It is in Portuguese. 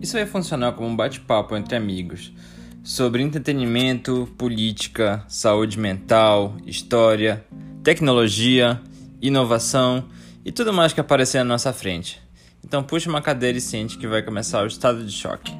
Isso vai funcionar como um bate-papo entre amigos sobre entretenimento, política, saúde mental, história, tecnologia, inovação e tudo mais que aparecer na nossa frente. Então puxe uma cadeira e sente que vai começar o estado de choque.